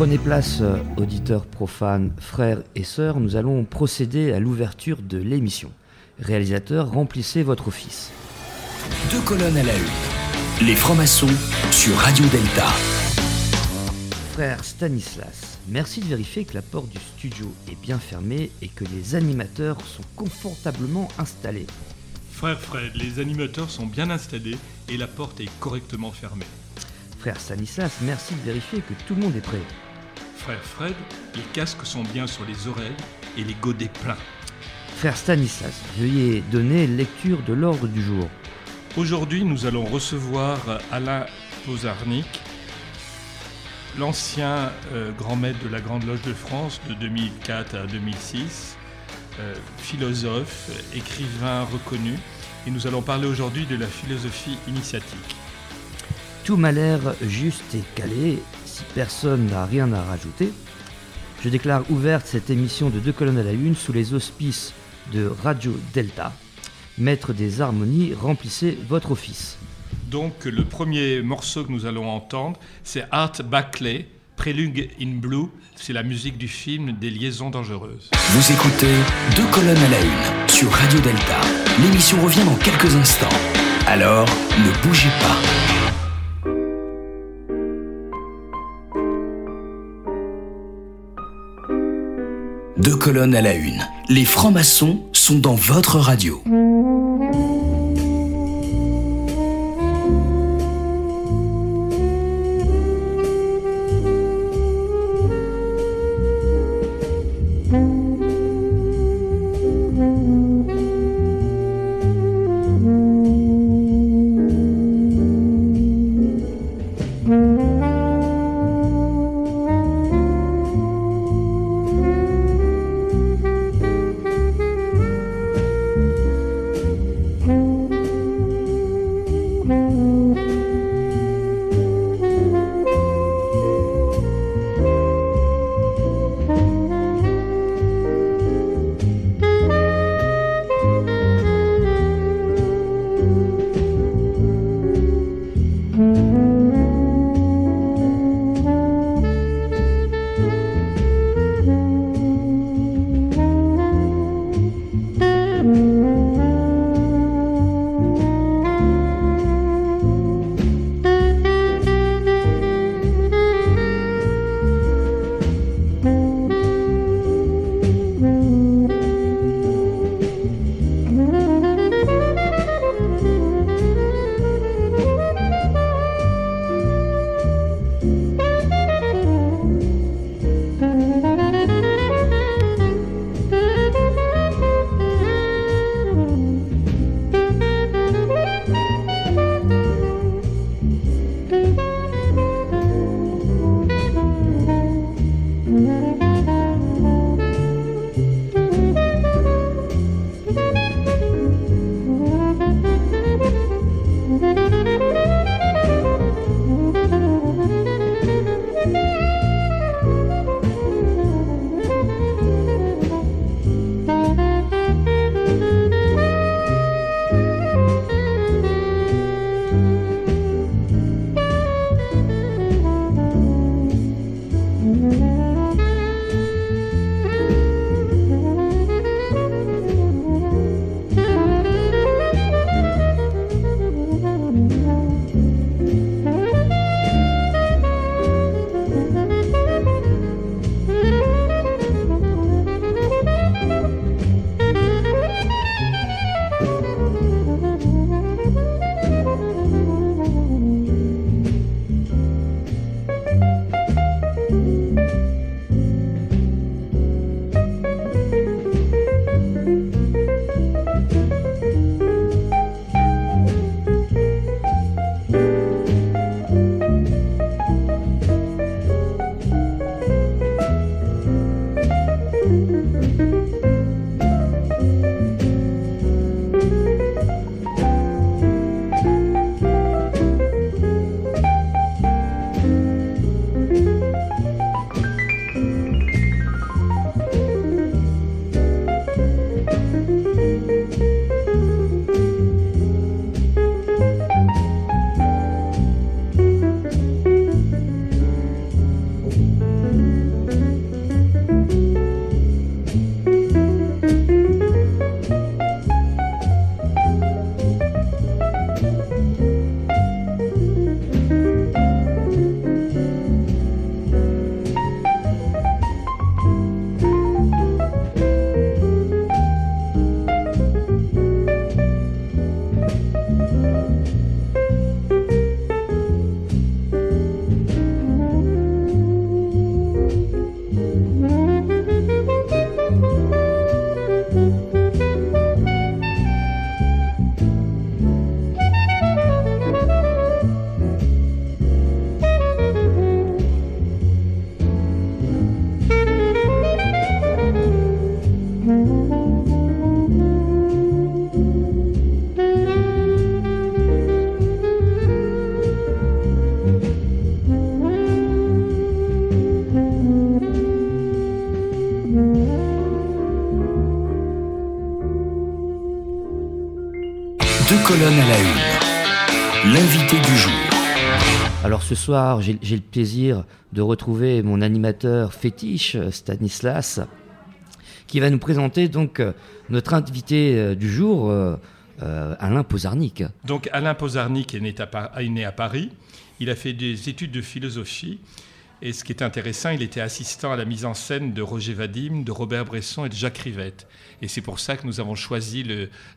Prenez place, euh, auditeurs profanes, frères et sœurs, nous allons procéder à l'ouverture de l'émission. Réalisateur, remplissez votre office. Deux colonnes à la une. Les francs-maçons sur Radio Delta. Frère Stanislas, merci de vérifier que la porte du studio est bien fermée et que les animateurs sont confortablement installés. Frère Fred, les animateurs sont bien installés et la porte est correctement fermée. Frère Stanislas, merci de vérifier que tout le monde est prêt. Frère Fred, les casques sont bien sur les oreilles et les godets pleins. Frère Stanislas, veuillez donner lecture de l'ordre du jour. Aujourd'hui, nous allons recevoir Alain Pozarnik, l'ancien euh, grand maître de la Grande Loge de France de 2004 à 2006, euh, philosophe, écrivain reconnu, et nous allons parler aujourd'hui de la philosophie initiatique. Tout m'a l'air juste et calé, si personne n'a rien à rajouter. Je déclare ouverte cette émission de deux colonnes à la une sous les auspices de Radio Delta. Maître des harmonies, remplissez votre office. Donc le premier morceau que nous allons entendre, c'est Art Backley, Prélude in Blue, c'est la musique du film des liaisons dangereuses. Vous écoutez Deux colonnes à la une sur Radio Delta. L'émission revient dans quelques instants. Alors, ne bougez pas. Deux colonnes à la une. Les francs-maçons sont dans votre radio. Soir, j'ai le plaisir de retrouver mon animateur fétiche, Stanislas, qui va nous présenter donc euh, notre invité euh, du jour, euh, Alain Pozarnik. Donc Alain Pozarnik est né à Paris. Il a fait des études de philosophie et ce qui est intéressant, il était assistant à la mise en scène de Roger Vadim, de Robert Bresson et de Jacques Rivette. Et c'est pour ça que nous avons choisi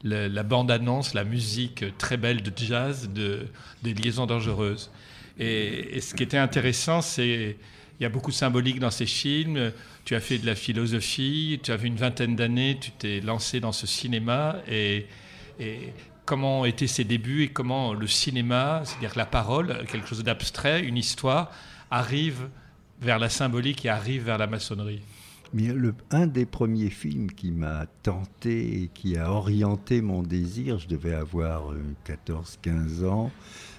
la bande-annonce, la musique très belle de jazz de, des Liaisons Dangereuses. Et, ce qui était intéressant, c'est il y a beaucoup de symbolique dans ces films. Tu as fait de la philosophie, tu avais une vingtaine d'années, tu t'es lancé dans ce cinéma. Et, et comment étaient ses débuts et comment le cinéma, c'est-à-dire la parole, quelque chose d'abstrait, une histoire, arrive vers la symbolique et arrive vers la maçonnerie? Le, un des premiers films qui m'a tenté et qui a orienté mon désir, je devais avoir 14-15 euh, ans,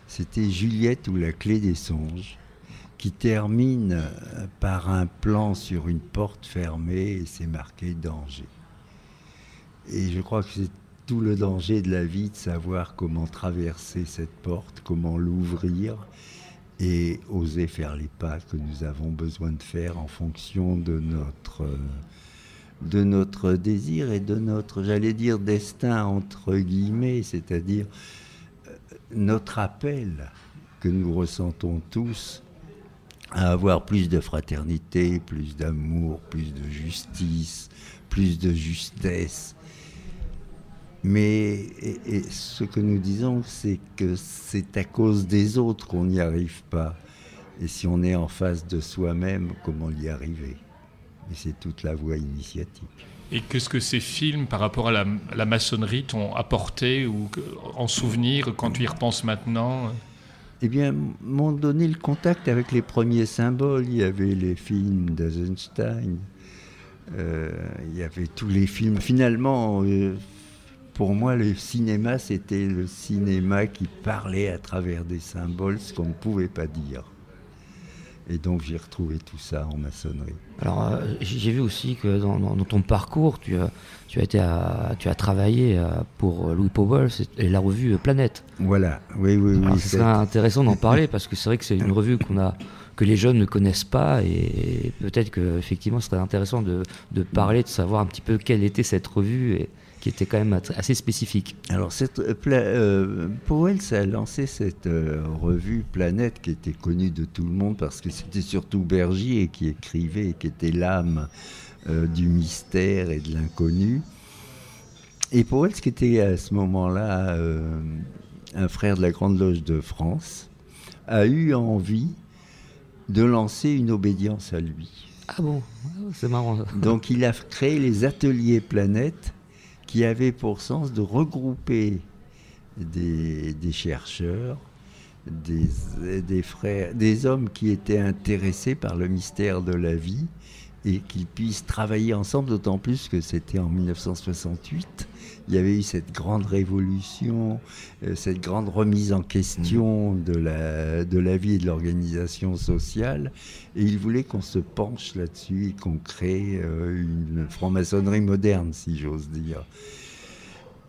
c'était Juliette ou la clé des songes, qui termine euh, par un plan sur une porte fermée et c'est marqué danger. Et je crois que c'est tout le danger de la vie de savoir comment traverser cette porte, comment l'ouvrir et oser faire les pas que nous avons besoin de faire en fonction de notre, de notre désir et de notre, j'allais dire, destin entre guillemets, c'est-à-dire euh, notre appel que nous ressentons tous à avoir plus de fraternité, plus d'amour, plus de justice, plus de justesse, mais ce que nous disons, c'est que c'est à cause des autres qu'on n'y arrive pas. Et si on est en face de soi-même, comment y arriver? Et c'est toute la voie initiatique. Et qu'est-ce que ces films, par rapport à la, maçonnerie, t'ont apporté ou en souvenir quand tu y repenses maintenant eh bien, m'ont donné le contact avec les premiers symboles. Il y avait les films d'Eisenstein, euh, il y avait tous les films. Finalement, euh, pour moi, le cinéma, c'était le cinéma qui parlait à travers des symboles, ce qu'on ne pouvait pas dire. Et donc j'ai retrouvé tout ça en maçonnerie. Alors euh, j'ai vu aussi que dans, ton parcours, tu as, tu as, été tu as travaillé euh, pour Louis Powell et la revue Planète. Voilà, oui, oui, oui. Ce serait intéressant d'en parler parce que c'est vrai que c'est une revue qu'on a que les jeunes ne connaissent pas et peut-être que effectivement ce serait intéressant de, de, parler, de savoir un petit peu quelle était cette revue et, qui était quand même assez spécifique. Alors, cette, euh, euh Powell, a lancé cette euh, revue Planète qui était connue de tout le monde parce que c'était surtout Bergier qui écrivait, qui était l'âme euh, du mystère et de l'inconnu. Et Powell, qui était à ce moment-là un frère de la Grande Loge de France, a eu envie de lancer une obédience à lui. Ah bon, c'est marrant. Donc il a créé les ateliers Planète qui avait pour sens de regrouper des, chercheurs, des, des, frères, des hommes qui étaient intéressés par le mystère de la vie et qu'ils puissent travailler ensemble, d'autant plus que c'était en 1968. Il y avait eu cette grande révolution, euh, cette grande remise en question mmh. de la, de la vie et de l'organisation sociale. Et il voulait qu'on se penche là-dessus et qu'on crée euh, une franc-maçonnerie moderne, si j'ose dire.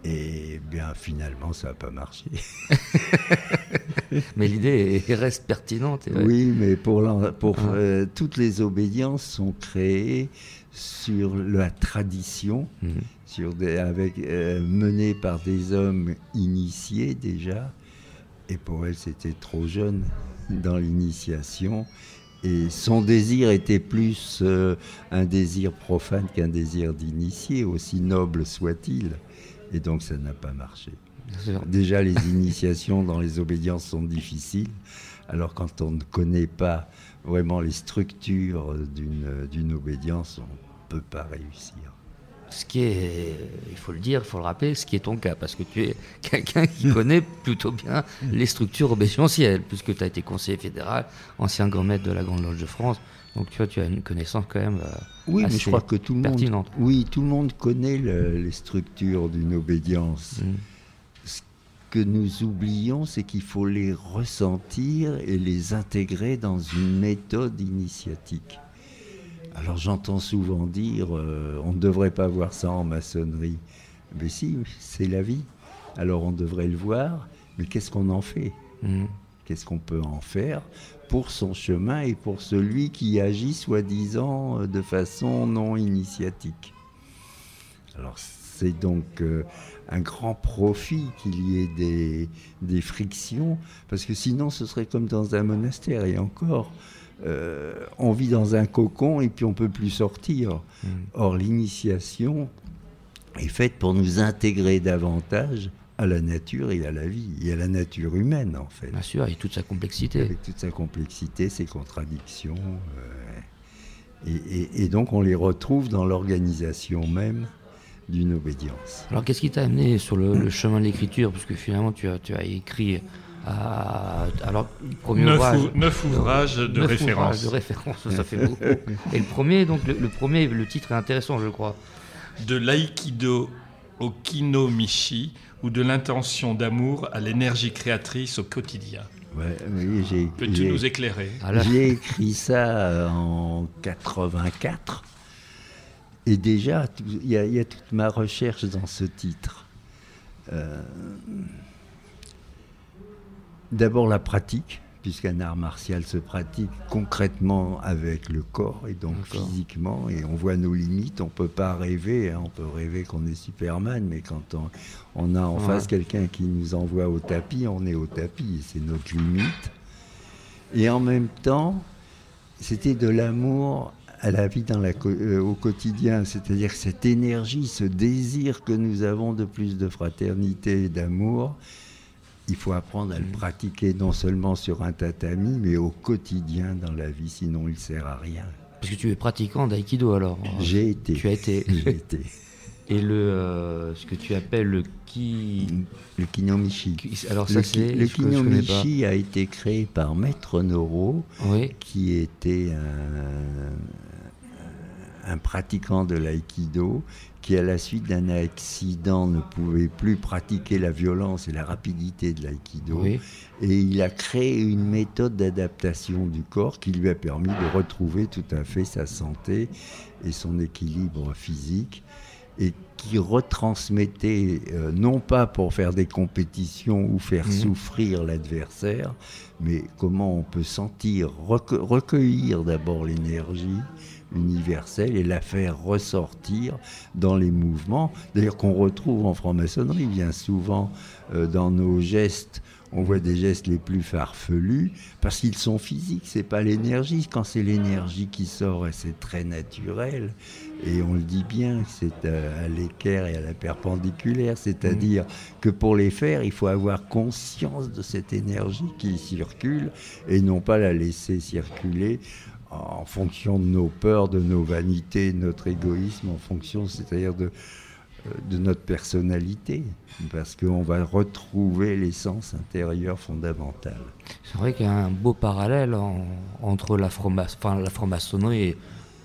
Et bien finalement, ça n'a pas marché. mais l'idée reste pertinente. Oui, mais pour, pour ah. euh, toutes les obédiences sont créées sur la tradition, mhm. Sur des, avec, euh, menées par des hommes initiés déjà. Et pour elle, c'était trop jeune dans l'initiation. Et son désir était plus euh, un désir profane qu'un désir d'initié, aussi noble soit-il. Et donc ça n'a pas marché. Déjà, les initiations dans les obédiences sont difficiles. Alors quand on ne connaît pas vraiment les structures d'une obédience, on ne peut pas réussir. Ce qui est, il faut le dire, il faut le rappeler, ce qui est ton cas, parce que tu es quelqu'un qui connaît plutôt bien les structures obédientielles, puisque tu as été conseiller fédéral, ancien grand maître de la Grande Loge de France. Donc tu vois, tu as une connaissance quand même. Euh, oui, mais je crois que tout le monde. Oui, tout le monde connaît les structures d'une obédience. Mm. Ce que nous oublions, c'est qu'il faut les ressentir et les intégrer dans une méthode initiatique. Alors j'entends souvent dire, euh, on ne devrait pas voir ça en maçonnerie. Mais si, c'est la vie. Alors on devrait le voir, mais qu'est-ce qu'on en fait? Mhm. Qu'est-ce qu'on peut en faire pour son chemin et pour celui qui agit soi-disant euh, de façon non initiatique? Alors c'est donc euh, un grand profit qu'il y ait des, des frictions, parce que sinon ce serait comme dans un monastère, et encore, euh, on vit dans un cocon et puis on peut plus sortir. Mhm. Or l'initiation est faite pour nous intégrer davantage à la nature et à la vie, et à la nature humaine en fait Bien sûr, et toute sa complexité. avec toute sa complexité, ses contradictions. euh, et, et- et donc on les retrouve dans l'organisation même d'une obédience. Alors qu'est-ce qui t'a amené sur le, le chemin de l'écriture? Parce que finalement tu as, tu as écrit à, alors le premier Neuf, ouvrage, ou- neuf ouvrages de neuf référence. ouvrages de référence, ça fait beaucoup. Et le premier, donc le, le premier, le titre est intéressant, je crois. De l'aïkido au kinomichi ou de l'intention d'amour à l'énergie créatrice au quotidien. Ouais, oui, j'ai, Peux-tu j'ai- nous éclairer Ah j'ai écrit ça euh, en 84. Et déjà, tout- il y, a- il y a toute ma recherche dans ce titre. Euh, D'abord la pratique, puisqu'un art martial se pratique concrètement avec le corps et donc physiquement, et on voit nos limites. On peut pas rêver, hein, on peut rêver qu'on est Superman, mais quand on, on a en Ouais. face quelqu'un qui nous envoie au tapis, on est au tapis, c'est notre limite. Et en même temps, c'était de l'amour à la vie dans la co- euh, au quotidien, c'est-à-dire cette énergie, ce désir que nous avons de plus de fraternité et d'amour, il faut apprendre à le pratiquer non seulement sur un tatami, mais au quotidien dans la vie, sinon il ne sert à rien. parce que tu es pratiquant d'aïkido alors. J'ai été. Tu as été. J'ai été. Et le, euh, ce que tu appelles le ki. Le kinomichi. ki- Alors ça c'est. le kinomichi a été créé par Maître Noro, Oui. qui était un, un pratiquant de l'aïkido, qui à la suite d'un accident ne pouvait plus pratiquer la violence et la rapidité de l'aïkido. Oui. Et il a créé une méthode d'adaptation du corps qui lui a permis de retrouver tout à fait sa santé et son équilibre physique et qui retransmettait, euh, non pas pour faire des compétitions ou faire Mhm. souffrir l'adversaire, mais comment on peut sentir, recue- recueillir d'abord l'énergie universelle et la faire ressortir dans les mouvements, d'ailleurs qu'on retrouve en franc-maçonnerie bien souvent euh, dans nos gestes. On voit des gestes les plus farfelus parce qu'ils sont physiques, c'est pas l'énergie. Quand c'est l'énergie qui sort, c'est très naturel. Et on le dit bien, c'est à, à l'équerre et à la perpendiculaire, c'est-à-dire que pour les faire, il faut avoir conscience de cette énergie qui circule et non pas la laisser circuler en fonction de nos peurs, de nos vanités, de notre égoïsme, en fonction, c'est-à-dire de, euh, de notre personnalité, parce qu'on va retrouver l'essence intérieure fondamentale. C'est vrai qu'il y a un beau parallèle en- entre la, franc-ma- enfin, la franc-maçonnerie et,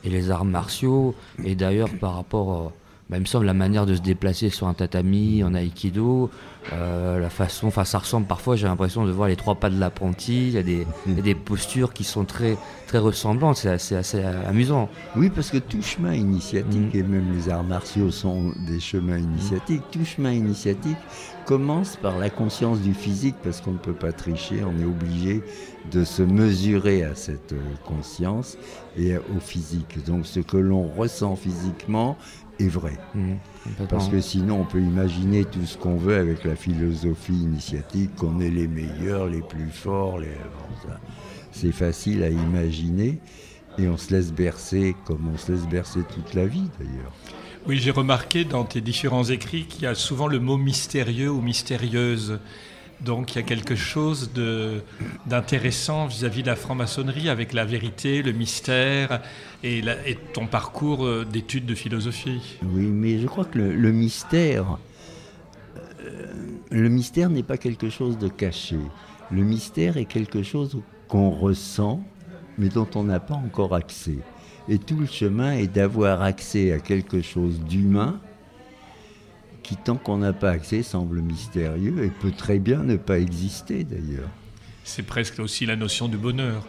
et les arts martiaux. Et d'ailleurs, par rapport, euh, bah, il me semble, la manière de se déplacer sur un tatami, en aïkido, euh, la façon, enfin, ça ressemble parfois, j'ai l'impression de voir les trois pas de l'apprenti. Il y, a des- des postures qui sont très, très ressemblantes. C'est assez, assez amusant. Oui, parce que tout chemin initiatique, Mm. et même les arts martiaux sont des chemins initiatiques, tout chemin initiatique commence par la conscience du physique, parce qu'on ne peut pas tricher, on est obligé de se mesurer à cette euh, conscience et au physique. Donc ce que l'on ressent physiquement est vrai. Complètement. Parce que sinon, on peut imaginer tout ce qu'on veut avec la philosophie initiatique, qu'on est les meilleurs, les plus forts. Les... bon, c'est facile à imaginer. Et on se laisse bercer comme on se laisse bercer toute la vie, d'ailleurs. Oui, j'ai remarqué dans tes différents écrits qu'il y a souvent le mot mystérieux ou mystérieuse. Donc il y a quelque chose d'intéressant vis-à-vis de la franc-maçonnerie avec la vérité, le mystère et, ton parcours euh, d'études de philosophie. Oui, mais je crois que le, le mystère, euh, le mystère n'est pas quelque chose de caché. Le mystère est quelque chose qu'on ressent, mais dont on n'a pas encore accès. Et tout le chemin est d'avoir accès à quelque chose d'humain qui, tant qu'on n'a pas accès, semble mystérieux et peut très bien ne pas exister d'ailleurs. C'est presque aussi la notion du bonheur.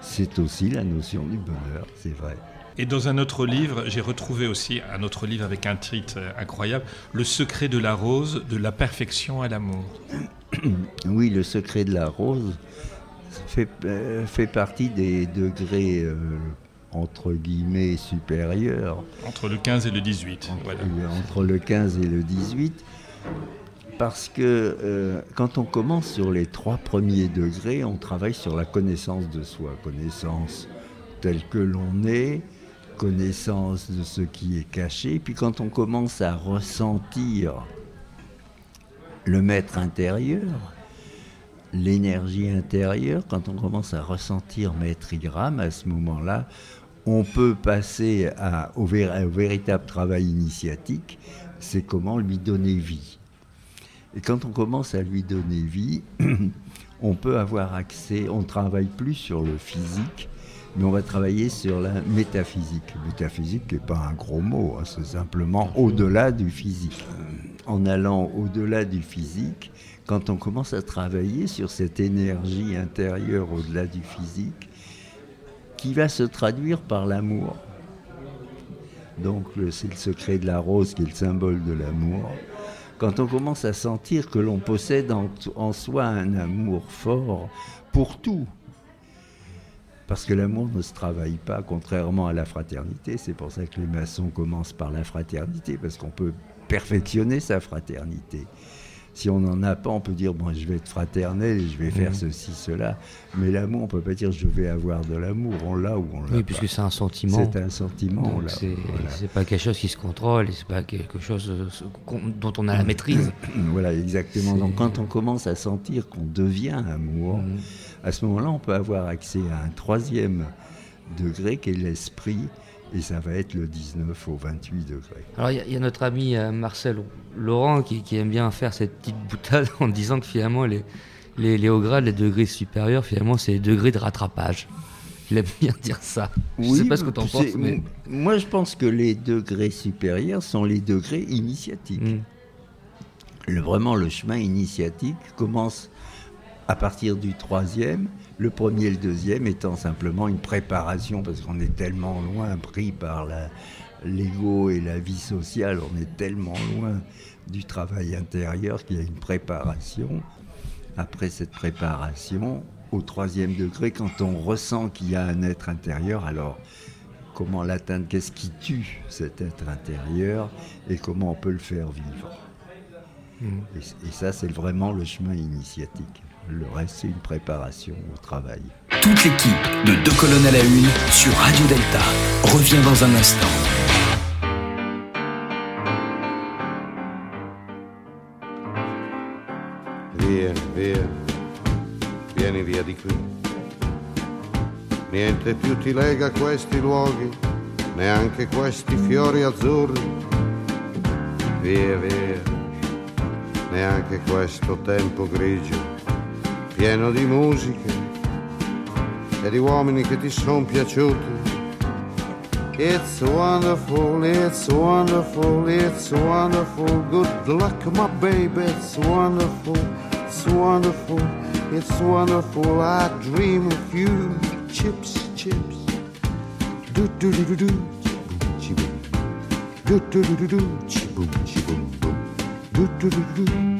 C'est aussi la notion du bonheur, c'est vrai. Et dans un autre livre, j'ai retrouvé aussi un autre livre avec un titre incroyable, Le secret de la rose, de la perfection à l'amour. Oui, le secret de la rose fait, euh, fait partie des degrés euh, entre guillemets supérieurs. Entre le 15 et le 18. Entre, voilà. entre le 15 et le 18. Parce que euh, quand on commence sur les trois premiers degrés, on travaille sur la connaissance de soi, connaissance telle que l'on est, connaissance de ce qui est caché. Puis quand on commence à ressentir le maître intérieur, l'énergie intérieure, quand on commence à ressentir Maître Igram, à ce moment-là, on peut passer à, au, au, véritable travail initiatique, c'est comment lui donner vie. Et quand on commence à lui donner vie, on peut avoir accès, on ne travaille plus sur le physique, mais on va travailler sur la métaphysique. Métaphysique n'est pas un gros mot, hein, c'est simplement au-delà du physique. En allant au-delà du physique, quand on commence à travailler sur cette énergie intérieure au-delà du physique, qui va se traduire par l'amour. Donc c'est le secret de la rose qui est le symbole de l'amour. Quand on commence à sentir que l'on possède en, soi un amour fort pour tout, parce que l'amour ne se travaille pas, contrairement à la fraternité. C'est pour ça que les maçons commencent par la fraternité, parce qu'on peut perfectionner sa fraternité si on n'en a pas, on peut dire bon, je vais être fraternel je vais faire mmh. ceci, cela. Mais l'amour, on peut pas dire je vais avoir de l'amour. On l'a ou on l'a Oui, puisque c'est un sentiment. C'est un sentiment. C'est voilà. pas quelque chose qui se contrôle, c'est pas quelque chose dont on a la maîtrise. voilà, exactement. Donc quand on commence à sentir qu'on devient amour, mmh. à ce moment-là, on peut avoir accès à un troisième degré qui est l'esprit et ça va être le 19 au 28 degrés. Alors il y, y, a notre ami euh, Marcel Laurent qui, qui, aime bien faire cette petite boutade en disant que finalement les, les, les hauts grades, les degrés supérieurs, finalement c'est les degrés de rattrapage. Il aime bien dire ça. Je ne sais pas ce que tu en penses. Mais... Moi je pense que les degrés supérieurs sont les degrés initiatiques. Mm. Le, vraiment le chemin initiatique commence à partir du troisième le premier et le deuxième étant simplement une préparation, parce qu'on est tellement loin pris par l'ego et la vie sociale, on est tellement loin du travail intérieur qu'il y a une préparation. Après cette préparation, au troisième degré, quand on ressent qu'il y a un être intérieur, alors comment l'atteindre? Qu'est-ce qui tue cet être intérieur et comment on peut le faire vivre? Mmh. et, et ça, c'est vraiment le chemin initiatique. Le reste, c'est une préparation au travail. Toute l'équipe de Deux colonnes à la une sur Radio Delta revient dans un instant. Vieni, via, vieni via di qui. Niente più ti lega questi luoghi, neanche questi fiori azzurri. Via, via, neanche questo tempo grigio pieno di musiche e di uomini che ti sono piaciuti. It's wonderful, it's wonderful, it's wonderful. Good luck, my baby, it's wonderful, it's wonderful, it's wonderful. I dream of you, chips, chips. Do do do do do, chiboom, do do do do do, chiboom, chiboom, boom, do do do do do.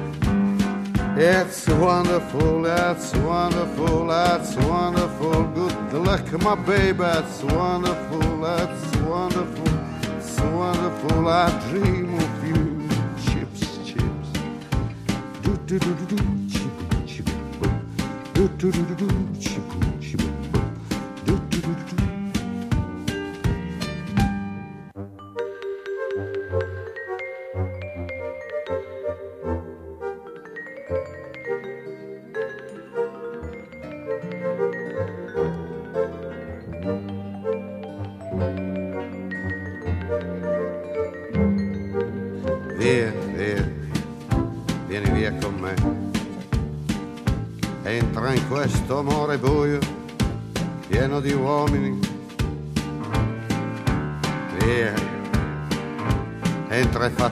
It's wonderful, it's wonderful, it's wonderful. Good luck, my baby, it's wonderful that's wonderful, so wonderful. I dream of you. Chips, chips. Do do do do do. Chip, chip. Do do do do do. Chip,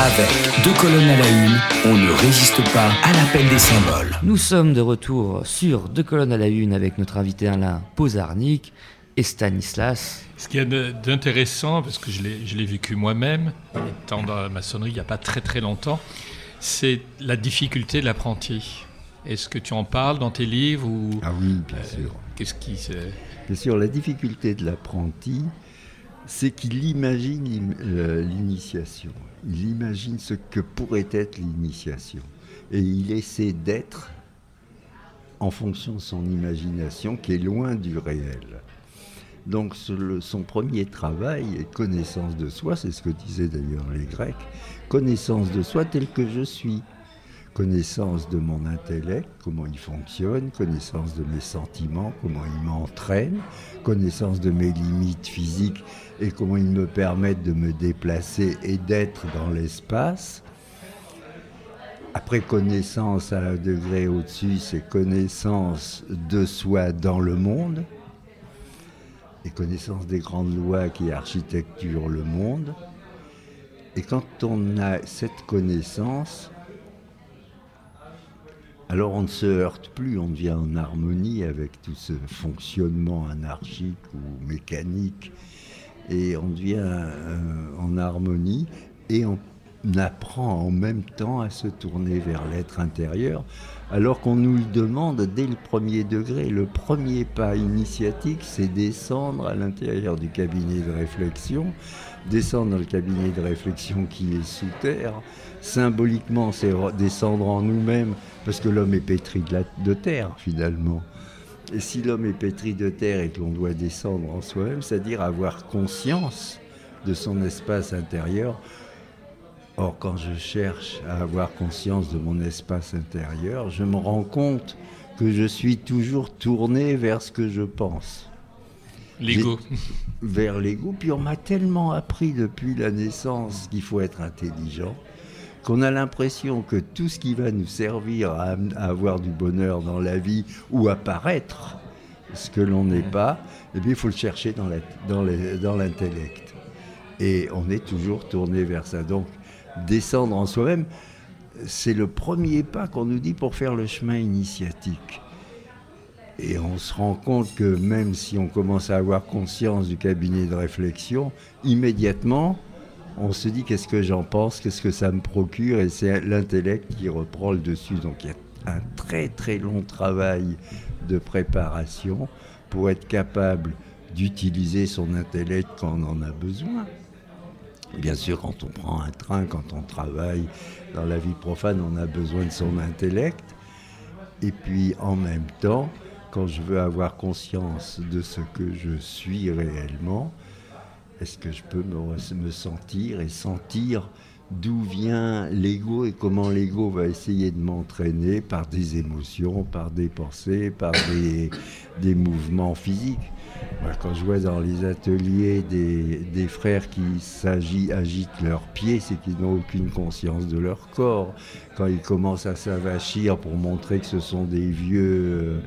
Avec deux colonnes à la une, on ne résiste pas à l'appel des symboles. Nous sommes de retour sur Deux colonnes à la une avec notre invité Alain Pozarnik et Stanislas. Ce qu'il y a d'intéressant, parce que je l'ai je l'ai vécu moi-même, étant dans la maçonnerie il n'y a pas très très longtemps, c'est la difficulté de l'apprenti. Est-ce que tu en parles dans tes livres ou Ah oui, bien euh, sûr. qu'est-ce qui se... Bien sûr, la difficulté de l'apprenti, c'est qu'il imagine euh, l'initiation. Il imagine ce que pourrait être l'initiation. Et il essaie d'être en fonction de son imagination qui est loin du réel. Donc son premier travail est connaissance de soi, c'est ce que disaient d'ailleurs les Grecs, connaissance de soi tel que je suis connaissance de mon intellect, comment il fonctionne, connaissance de mes sentiments, comment ils m'entraînent, connaissance de mes limites physiques et comment ils me permettent de me déplacer et d'être dans l'espace. Après connaissance à un degré au-dessus, c'est connaissance de soi dans le monde et connaissance des grandes lois qui architecturent le monde. Et quand on a cette connaissance, alors on ne se heurte plus, on devient en harmonie avec tout ce fonctionnement anarchique ou mécanique, et on devient euh, en harmonie, et on apprend en même temps à se tourner vers l'être intérieur, alors qu'on nous le demande dès le premier degré. Le premier pas initiatique, c'est descendre à l'intérieur du cabinet de réflexion, descendre dans le cabinet de réflexion qui est sous terre. Symboliquement, c'est re- descendre en nous-mêmes, parce que l'homme est pétri de, la- de terre, finalement. Et si l'homme est pétri de terre et que l'on doit descendre en soi-même, c'est-à-dire avoir conscience de son espace intérieur. Or, quand je cherche à avoir conscience de mon espace intérieur, je me rends compte que je suis toujours tourné vers ce que je pense L'ego. vers l'ego. Puis on m'a tellement appris depuis la naissance qu'il faut être intelligent qu'on a l'impression que tout ce qui va nous servir à, avoir du bonheur dans la vie ou à paraître ce que l'on n'est pas, eh bien, il faut le chercher dans la- dans les- dans l'intellect. Et on est toujours tourné vers ça. Donc, descendre en soi-même, c'est le premier pas qu'on nous dit pour faire le chemin initiatique. Et on se rend compte que même si on commence à avoir conscience du cabinet de réflexion, immédiatement, on se dit qu'est-ce que j'en pense, qu'est-ce que ça me procure, et c'est l'intellect qui reprend le dessus. Donc il y a un très très long travail de préparation pour être capable d'utiliser son intellect quand on en a besoin. Bien sûr, quand on prend un train, quand on travaille dans la vie profane, on a besoin de son intellect. Et puis en même temps, quand je veux avoir conscience de ce que je suis réellement, est-ce que je peux me, sentir et sentir d'où vient l'ego et comment l'ego va essayer de m'entraîner par des émotions, par des pensées, par des, des mouvements physiques? Quand je vois dans les ateliers des, des frères qui agitent leurs pieds, c'est qu'ils n'ont aucune conscience de leur corps. Quand ils commencent à s'avachir pour montrer que ce sont des vieux euh,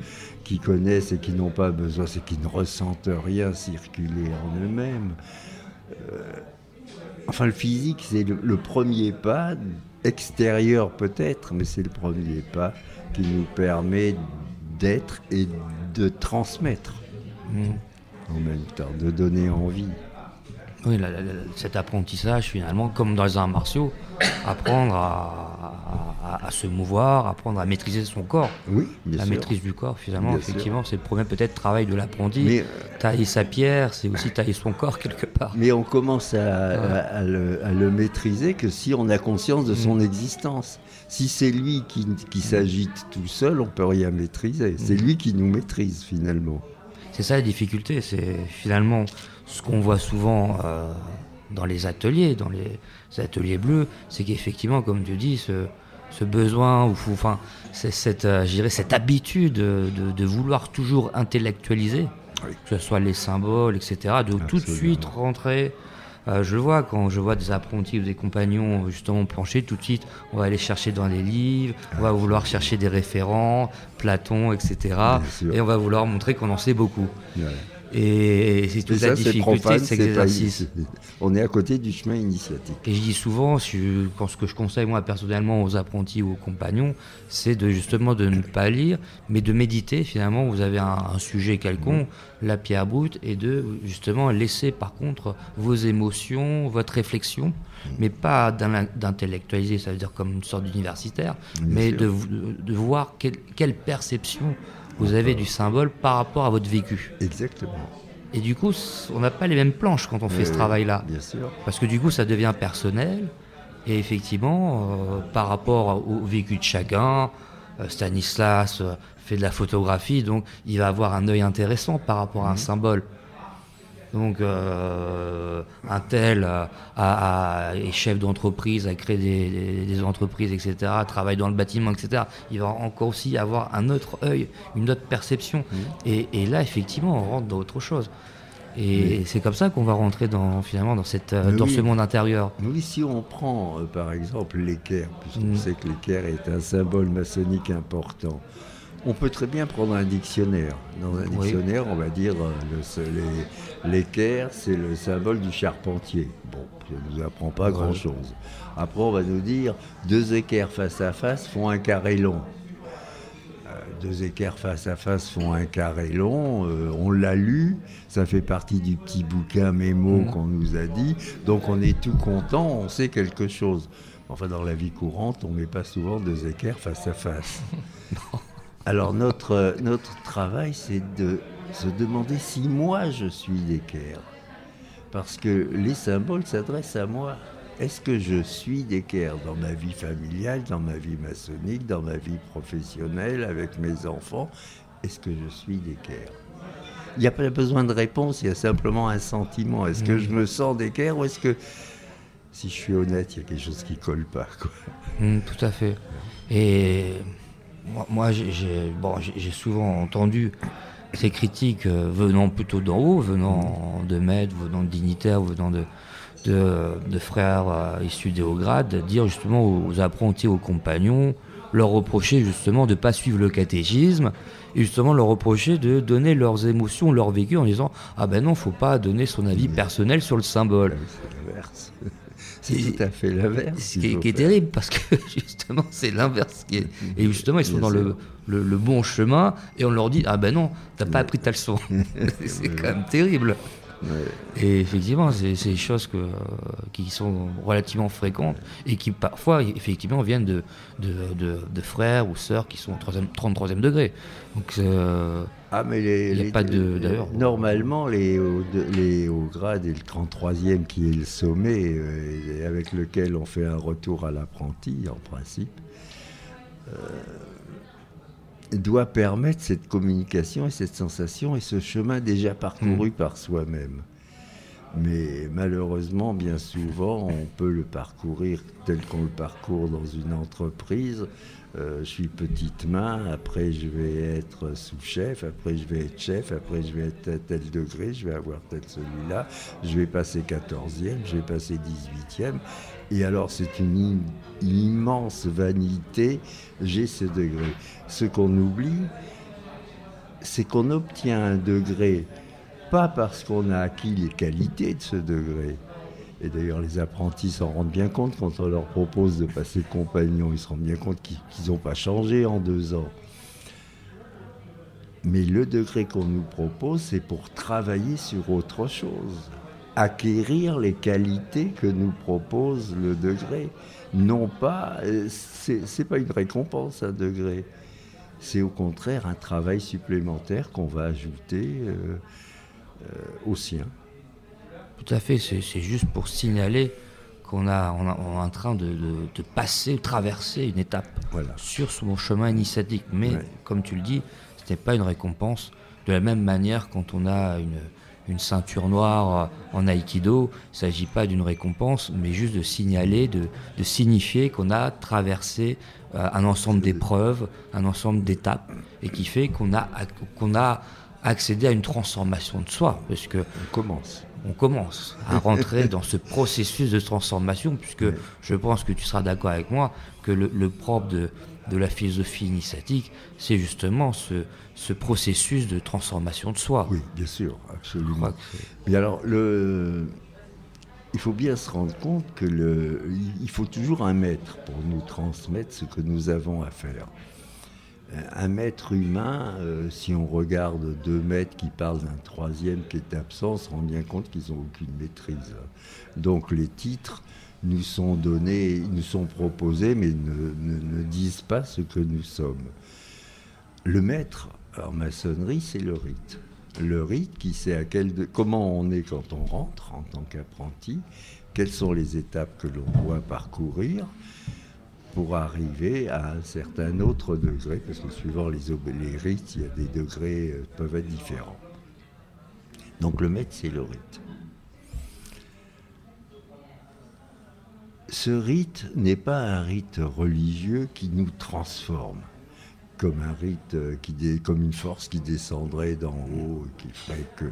qui connaissent et qui n'ont pas besoin, c'est qu'ils ne ressentent rien circuler en eux-mêmes. Euh, enfin, le physique, c'est le, le premier pas, extérieur peut-être, mais c'est le premier pas qui nous permet d'être et de transmettre Mm. en même temps, de donner envie. Oui, la- la- la- cet apprentissage, finalement, comme dans les arts martiaux, apprendre à, à, se mouvoir, apprendre à maîtriser son corps. Oui, bien La sûr. maîtrise du corps, finalement, Bien effectivement, c'est le premier peut-être travail de l'apprenti. Euh, Tailler sa pierre, c'est aussi tailler son corps quelque part. Mais on commence à, à- à le, à le maîtriser que si on a conscience de Mm. son existence. Si c'est lui qui, qui s'agite tout seul, on peut rien maîtriser. C'est lui qui nous maîtrise finalement. C'est ça la difficulté, c'est finalement ce qu'on voit souvent euh, dans les ateliers, dans les ateliers bleus, c'est qu'effectivement, comme tu dis, ce, ce besoin, ou enfin, cette, euh, cette habitude de, de vouloir toujours intellectualiser, Oui. que ce soit les symboles, etc., de tout de suite rentrer. euh, je le vois quand je vois des apprentis ou des compagnons justement pencher, tout de suite, on va aller chercher dans les livres, on va vouloir chercher des référents, Platon, etc. Et on va vouloir montrer qu'on en sait beaucoup. Et c'est toute ça, la difficulté de cet exercice. On est à côté du chemin initiatique. Et je dis souvent, si je- quand ce que je conseille moi personnellement aux apprentis ou aux compagnons, c'est de justement de ne pas lire, mais de méditer. Finalement, vous avez un, un sujet quelconque, la pierre brute, et de justement laisser par contre vos émotions, votre réflexion, mais pas d'in- d'intellectualiser, ça veut dire comme une sorte d'universitaire, mais de, de- de voir quelle, quelle perception vous avez du symbole par rapport à votre vécu. Exactement. Et du coup, on n'a pas les mêmes planches quand on fait ce travail-là. Bien sûr. Parce que du coup, ça devient personnel. Et effectivement, euh, par rapport au vécu de chacun, euh, Stanislas euh, fait de la photographie, donc il va avoir un œil intéressant par rapport à un symbole. Donc, euh, un tel euh, a- a- est chef d'entreprise, a créé des, entreprises, etc., travaille dans le bâtiment, etc. Il va encore aussi avoir un autre œil, une autre perception. Et, et là, effectivement, on rentre dans autre chose. Et c'est comme ça qu'on va rentrer dans, finalement dans, cette, Mais dans oui. ce monde intérieur. Oui, si on prend euh, par exemple l'équerre, puisqu'on Mm. sait que l'équerre est un symbole maçonnique important, on peut très bien prendre un dictionnaire. Dans un Oui. dictionnaire, on va dire euh, l'équerre, c'est le symbole du charpentier. Bon, ça ne nous apprend pas grand-chose. Après, on va nous dire deux équerres face à face font un carré long. Euh, Deux équerres face à face font un carré long. euh, on l'a lu, ça fait partie du petit bouquin mémo Mhm. qu'on nous a dit. Donc on est tout content, on sait quelque chose. Enfin, dans la vie courante, on met pas souvent deux équerres face à face. Alors notre, euh, notre travail, c'est de se demander si moi je suis d'équerre. Parce que les symboles s'adressent à moi. Est-ce que je suis d'équerre dans ma vie familiale, dans ma vie maçonnique, dans ma vie professionnelle, avec mes enfants? Est-ce que je suis d'équerre? Il n'y a pas besoin de réponse, il y a simplement un sentiment. Est-ce que je me sens d'équerre ou est-ce que, si je suis honnête, il y a quelque chose qui colle pas quoi? Mm, tout à fait. Et moi, moi, j'ai- bon, souvent entendu ces critiques euh, venant plutôt d'en haut, venant de maîtres, venant de dignitaires, venant de, de, de frères euh, issus des hauts grades, dire justement aux apprentis, aux compagnons, leur reprocher justement de ne pas suivre le catéchisme et justement leur reprocher de donner leurs émotions, leur vécu en disant ah ben non, faut pas donner son avis personnel sur le symbole. C'est tout à fait l'inverse. Qui est, qui est terrible parce que justement c'est l'inverse. qui est- Et justement ils sont dans le, le, le bon chemin et on leur dit ah ben non t'as pas appris ta leçon. c'est quand même terrible. Et effectivement c'est c'est des choses que, euh, qui sont relativement fréquentes et qui parfois effectivement viennent de, de, de- de frères ou sœurs qui sont au 33e degré. Donc euh, Ah, mais les, Il a les- pas de- d'ailleurs. Normalement, les les hauts grades et le 33e qui est le sommet, euh, et avec lequel on fait un retour à l'apprenti, en principe, euh, doit permettre cette communication et cette sensation et ce chemin déjà parcouru par soi-même. Mais malheureusement, bien souvent, on peut le parcourir tel qu'on le parcourt dans une entreprise. Euh, je suis petite main, après je vais être sous-chef, après je vais être chef, après je vais être à tel degré, je vais avoir tel celui-là, je vais passer 14e, je vais passer 18e. Et alors c'est une im- immense vanité, j'ai ce degré. Ce qu'on oublie, c'est qu'on obtient un degré pas parce qu'on a acquis les qualités de ce degré. Et d'ailleurs, les apprentis s'en rendent bien compte quand on leur propose de passer compagnon. Ils se rendent bien compte qu'ils n'ont pas changé en deux ans. Mais le degré qu'on nous propose, c'est pour travailler sur autre chose. acquérir les qualités que nous propose le degré. Non pas, euh, c'est pas une récompense un degré, c'est au contraire un travail supplémentaire qu'on va ajouter euh, euh, au sien. Tout à fait, c'est juste pour signaler qu'on a, on est en train de, passer, de traverser une étape sur son chemin initiatique. Mais comme tu le dis, ce n'est pas une récompense. De la même manière, quand on a une, une ceinture noire en aïkido, il ne s'agit pas d'une récompense, mais juste de signaler, de, signifier qu'on a traversé euh, un ensemble d'épreuves, un ensemble d'étapes, et qui fait qu'on a, qu'on a accédé à une transformation de soi, parce que on commence. On commence à rentrer dans ce processus de transformation, puisque je pense que tu seras d'accord avec moi que le propre de, de la philosophie initiatique, c'est justement ce, ce, processus de transformation de soi. Oui, bien sûr, absolument. Mais alors, le, il faut bien se rendre compte que le, il faut toujours un maître pour nous transmettre ce que nous avons à faire. Un maître humain, euh, si on regarde deux maîtres qui parlent d'un troisième qui est absent, se rend bien compte qu'ils n'ont aucune maîtrise. Donc les titres nous sont donnés, nous sont proposés, mais ne, disent pas ce que nous sommes. Le maître en maçonnerie, c'est le rite. Le rite qui sait à quel comment on est quand on rentre en tant qu'apprenti, quelles sont les étapes que l'on doit parcourir pour arriver à un certain autre degré, parce que suivant les, les rites, il y a des degrés euh, peuvent être différents. Donc le maître, c'est le rite. ce rite n'est pas un rite religieux qui nous transforme, comme un rite euh, qui comme une force qui descendrait d'en haut et qui ferait que.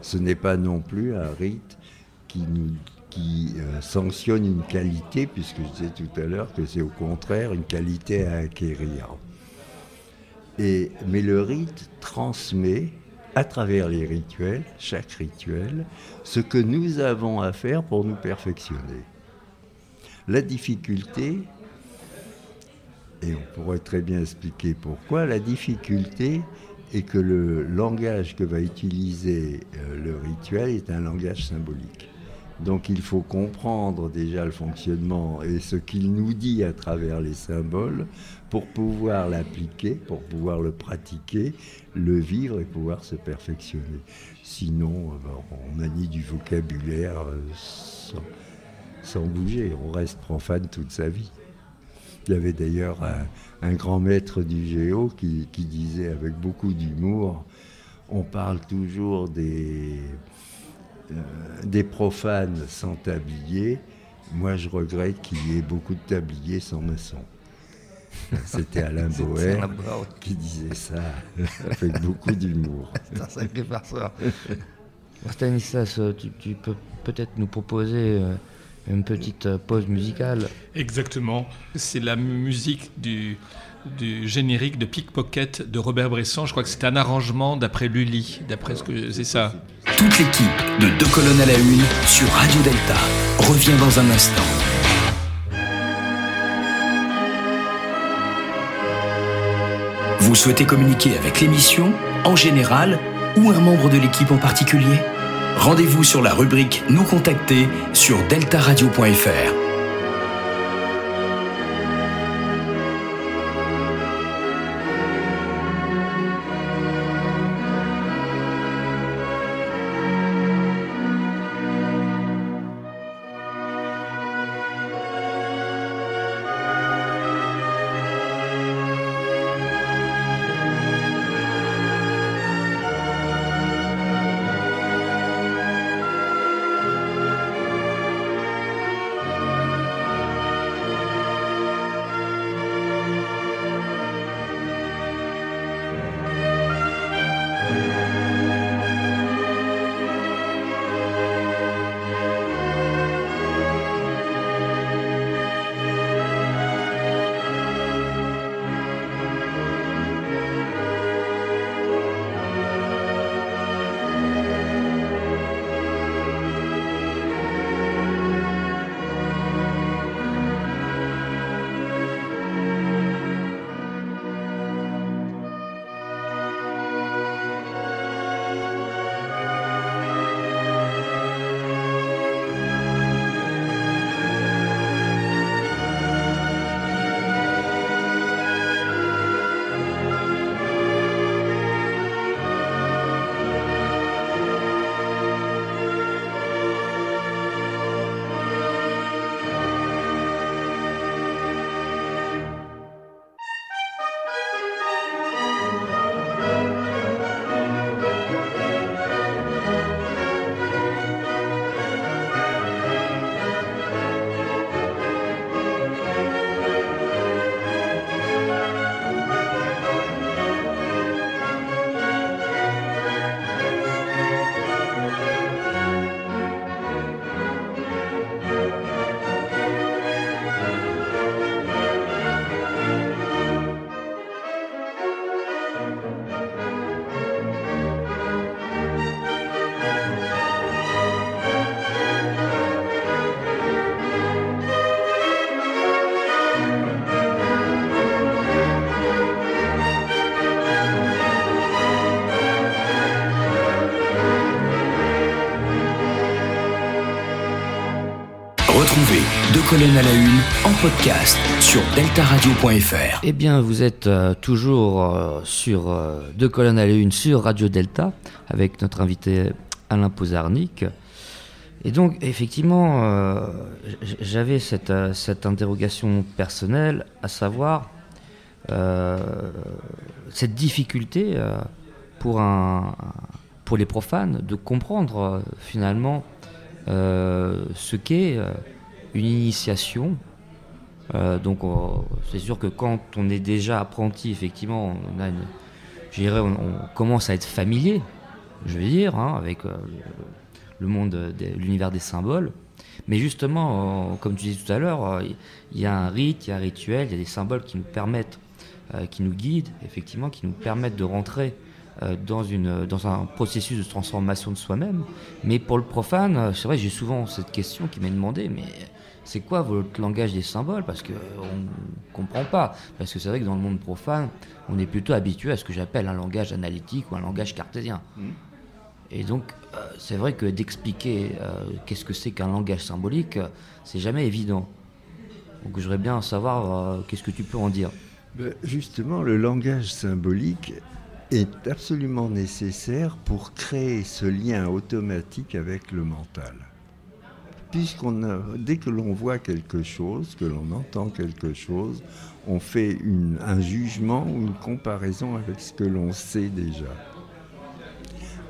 Ce n'est pas non plus un rite qui nous qui euh, sanctionne une qualité, puisque je disais tout à l'heure que c'est au contraire une qualité à acquérir. Et, mais le rite transmet à travers les rituels, chaque rituel, ce que nous avons à faire pour nous perfectionner. La difficulté, et on pourrait très bien expliquer pourquoi, la difficulté est que le langage que va utiliser euh, le rituel est un langage symbolique. Donc il faut comprendre déjà le fonctionnement et ce qu'il nous dit à travers les symboles pour pouvoir l'appliquer, pour pouvoir le pratiquer, le vivre et pouvoir se perfectionner. Sinon, euh, on manie du vocabulaire euh, sans bouger. On reste profane toute sa vie. Il y avait d'ailleurs un, grand maître du géo qui, disait avec beaucoup d'humour, on parle toujours des, des profanes sans tablier. Moi, je regrette qu'il y ait beaucoup de tabliers sans maçon. C'était Alain Boer qui disait ça avec beaucoup d'humour. C'est un sacré farceur. Stanislas, tu, tu peux peut-être nous proposer euh, une petite euh, pause musicale? Exactement. C'est la musique du, du générique de Pickpocket de Robert Bresson. Je crois que c'est un arrangement d'après Lully, d'après ce que c'est ça. Toute l'équipe de Deux colonnes à la une sur Radio Delta revient dans un instant. Vous souhaitez communiquer avec l'émission en général ou un membre de l'équipe en particulier? Rendez-vous sur la rubrique Nous contacter sur deltaradio.fr. colonnes à la une en podcast sur deltaradio.fr. Eh bien, vous êtes euh, toujours euh, sur euh, Deux colonnes à la une sur Radio Delta avec notre invité Alain Pozarnik. Et donc, effectivement, j'avais cette, cette, interrogation personnelle, à savoir cette difficulté pour, un, pour les profanes de comprendre finalement ce qu'est une initiation. Euh, donc c'est sûr que quand on est déjà apprenti, effectivement, on, a on, commence à être familier, je veux dire, hein, avec euh, le, monde, de, l'univers des symboles. Mais justement, euh, comme tu disais tout à l'heure, il y a un rite, il y a un rituel, il y a des symboles qui nous permettent, qui nous guident, effectivement, qui nous permettent de rentrer dans, une, dans un processus de transformation de soi-même. Mais pour le profane, c'est vrai, j'ai souvent cette question qui m'est demandée, mais c'est quoi votre langage des symboles? Parce qu'on ne comprend pas. Parce que c'est vrai que dans le monde profane, on est plutôt habitué à ce que j'appelle un langage analytique ou un langage cartésien. Mmh. Et donc, euh, c'est vrai que d'expliquer euh, qu'est-ce que c'est qu'un langage symbolique, euh, c'est jamais évident. Donc, j'aimerais bien savoir qu'est-ce que tu peux en dire? Ben, justement, le langage symbolique est absolument nécessaire pour créer ce lien automatique avec le mental puisqu'on dès que l'on voit quelque chose, que l'on entend quelque chose, on fait un jugement ou une comparaison avec ce que l'on sait déjà.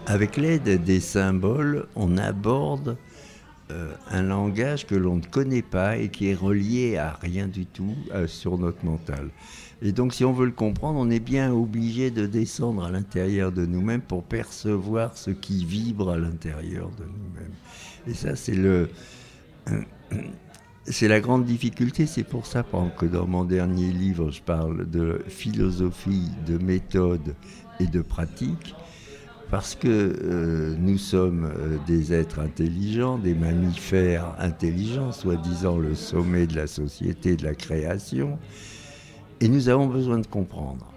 Avec l'aide des symboles, on aborde euh, un langage que l'on ne connaît pas et qui est relié à rien du tout euh, sur notre mental. Et donc, si on veut le comprendre, on est bien obligé de descendre à l'intérieur de nous-mêmes pour percevoir ce qui vibre à l'intérieur de nous-mêmes. Et ça, c'est le, c'est la grande difficulté. C'est pour ça que dans mon dernier livre, je parle de philosophie, de méthode et de pratique. Parce que euh, nous sommes euh, des êtres intelligents, des mammifères intelligents, soi-disant le sommet de la société, de la création. Et nous avons besoin de comprendre.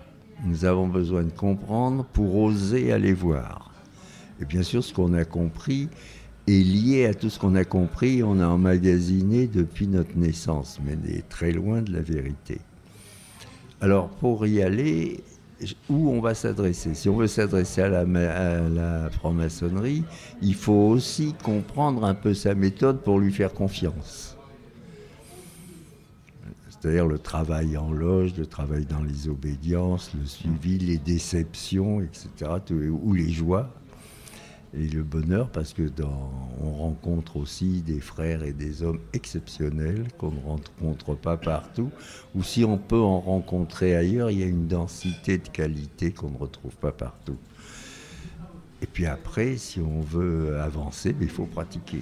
Nous avons besoin de comprendre pour oser aller voir. Et bien sûr, ce qu'on a compris, est lié à tout ce qu'on a compris, on a emmagasiné depuis notre naissance, mais est très loin de la vérité. Alors pour y aller, où on va s'adresser? Si on veut s'adresser à la franc-maçonnerie, il faut aussi comprendre un peu sa méthode pour lui faire confiance. C'est-à-dire le travail en loge, le travail dans les obédiences, le suivi, les déceptions, etc., ou les joies et le bonheur parce que dans, on rencontre aussi des frères et des hommes exceptionnels qu'on ne rencontre pas partout, ou si on peut en rencontrer ailleurs, il y a une densité de qualité qu'on ne retrouve pas partout. Et puis après, si on veut avancer, il faut pratiquer.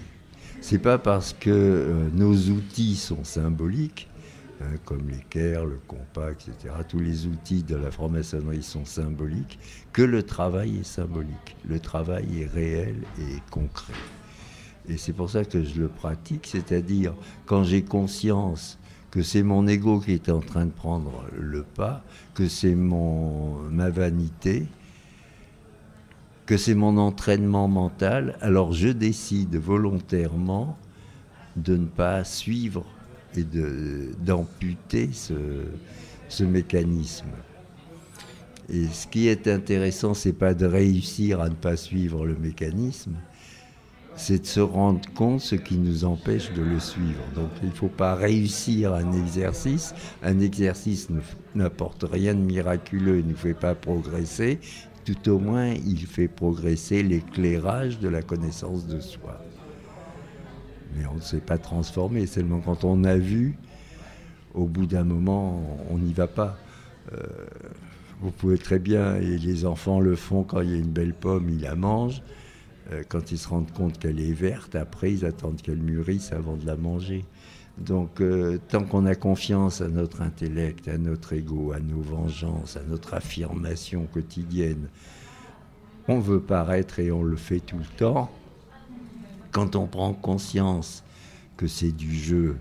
C'est pas parce que euh, nos outils sont symboliques Hein, comme l'équerre, le compas, etc. Tous les outils de la franc-maçonnerie sont symboliques, que le travail est symbolique. Le travail est réel et concret. Et c'est pour ça que je le pratique, c'est-à-dire quand j'ai conscience que c'est mon ego qui est en train de prendre le pas, que c'est ma vanité, que c'est mon entraînement mental, alors je décide volontairement de ne pas suivre et d'amputer ce, mécanisme. Et ce qui est intéressant, c'est pas de réussir à ne pas suivre le mécanisme, c'est de se rendre compte ce qui nous empêche de le suivre. Donc il ne faut pas réussir un exercice. Un exercice n'apporte rien de miraculeux, il ne nous fait pas progresser. Tout au moins, il fait progresser l'éclairage de la connaissance de soi mais on ne s'est pas transformé. Seulement quand on a vu, au bout d'un moment, on n'y va pas. Euh, vous pouvez très bien, et les enfants le font quand il y a une belle pomme, ils la mangent. Euh, quand ils se rendent compte qu'elle est verte, après ils attendent qu'elle mûrisse avant de la manger. Donc euh, tant qu'on a confiance à notre intellect, à notre ego, à nos vengeances, à notre affirmation quotidienne, on veut paraître et on le fait tout le temps, quand on prend conscience que c'est du jeu,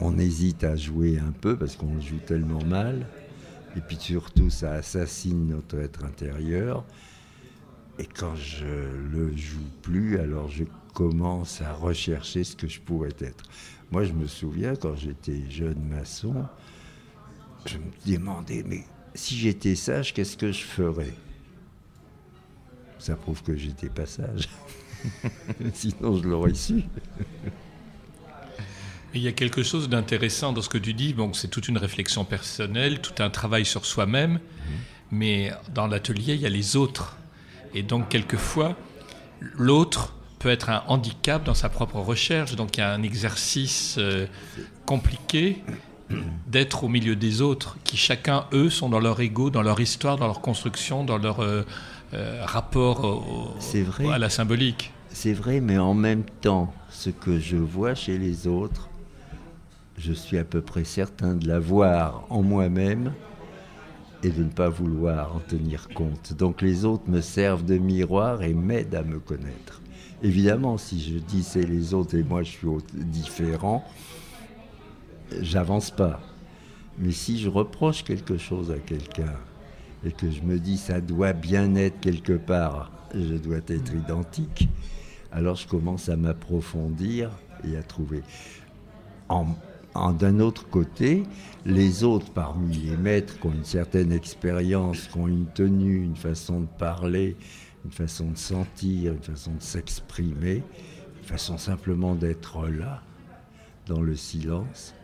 on hésite à jouer un peu parce qu'on joue tellement mal. Et puis surtout, ça assassine notre être intérieur. Et quand je le joue plus, alors je commence à rechercher ce que je pourrais être. Moi, je me souviens quand j'étais jeune maçon, je me demandais, mais si j'étais sage, qu'est-ce que je ferais? Ça prouve que j'étais pas sage. Sinon, je l'aurais su. Il y a quelque chose d'intéressant dans ce que tu dis. Bon, c'est toute une réflexion personnelle, tout un travail sur soi-même. Mhm. Mais dans l'atelier, il y a les autres. Et donc, quelquefois, l'autre peut être un handicap dans sa propre recherche. Donc, il y a un exercice euh, compliqué d'être au milieu des autres, qui chacun, eux, sont dans leur ego, dans leur histoire, dans leur construction, dans leur euh, euh, rapport à la symbolique. C'est vrai, mais en même temps, ce que je vois chez les autres, je suis à peu près certain de l'avoir en moi-même et de ne pas vouloir en tenir compte. Donc les autres me servent de miroir et m'aident à me connaître. Évidemment, si je dis c'est les autres et moi je suis différent, j'avance pas. Mais si je reproche quelque chose à quelqu'un et que je me dis ça doit bien être quelque part, je dois être identique, alors je commence à m'approfondir et à trouver. En d'un autre côté, les autres parmi les maîtres qui ont une certaine expérience, qui ont une tenue, une façon de parler, une façon de sentir, une façon de s'exprimer, une façon simplement d'être là, dans le silence,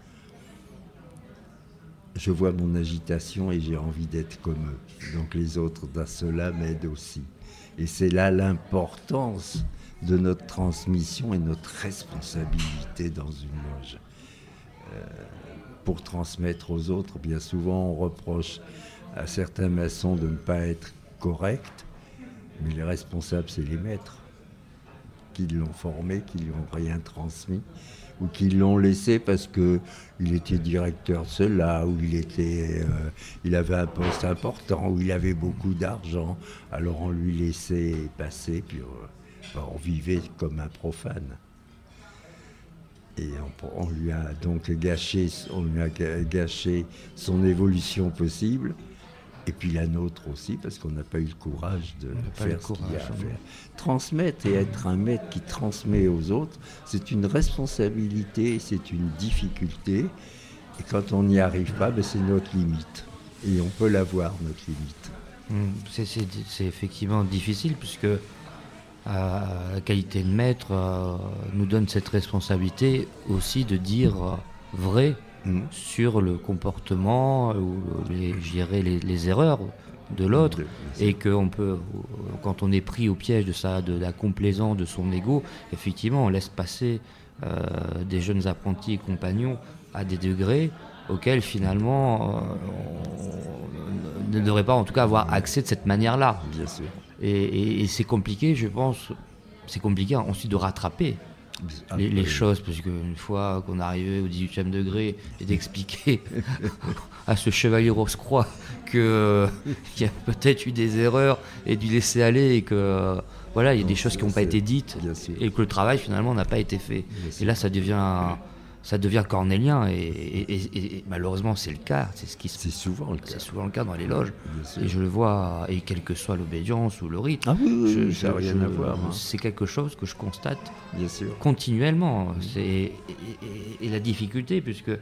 je vois mon agitation et j'ai envie d'être comme eux. Donc les autres, dans cela, m'aident aussi. Et c'est là l'importance de notre transmission et notre responsabilité dans une loge. Euh, pour transmettre aux autres. Bien souvent, on reproche à certains maçons de ne pas être corrects, mais les responsables, c'est les maîtres qui l'ont formé, qui lui ont rien transmis, ou qui l'ont laissé parce que il était directeur de cela, ou il était, euh, il avait un poste important, ou il avait beaucoup d'argent. Alors on lui laissait passer, puis euh, on vivait comme un profane. Et on, lui a donc gâché, on lui a gâché son évolution possible, et puis la nôtre aussi, parce qu'on n'a pas eu le courage de faire ce qu'il y a à faire. Transmettre et être un maître qui transmet aux autres, c'est une responsabilité, c'est une difficulté, et quand on n'y arrive pas, ben c'est notre limite. Et on peut l'avoir, notre limite. Hum, c'est effectivement difficile, puisque la qualité de maître euh, nous donne cette responsabilité aussi de dire euh, vrai mm. sur le comportement ou les, les, les erreurs de l'autre. Et que peut quand on est pris au piège de ça de la complaisance de son ego effectivement on laisse passer euh, des jeunes apprentis et compagnons à des degrés auxquels finalement on ne devrait pas en tout cas avoir accès de cette manière là bien sûr. Et, c'est compliqué, je pense, c'est compliqué ensuite de rattraper les, choses, parce qu'une fois qu'on est arrivé au 18e degré et d'expliquer à ce chevalier Rose-Croix qu'il euh, y a peut-être eu des erreurs et du laisser aller et que voilà, il y a des choses qui n'ont pas été dites et que le travail finalement n'a pas été fait. Et là, ça devient ça devient cornélien et, malheureusement c'est le cas. C'est ce qui c'est souvent le cas. C'est souvent le cas dans les loges et je le vois et quelle que soit l'obédience ou le rythme. Ah oui, ça n'a rien à voir. Hein. C'est quelque chose que je constate Bien sûr. continuellement. C'est et, la difficulté puisque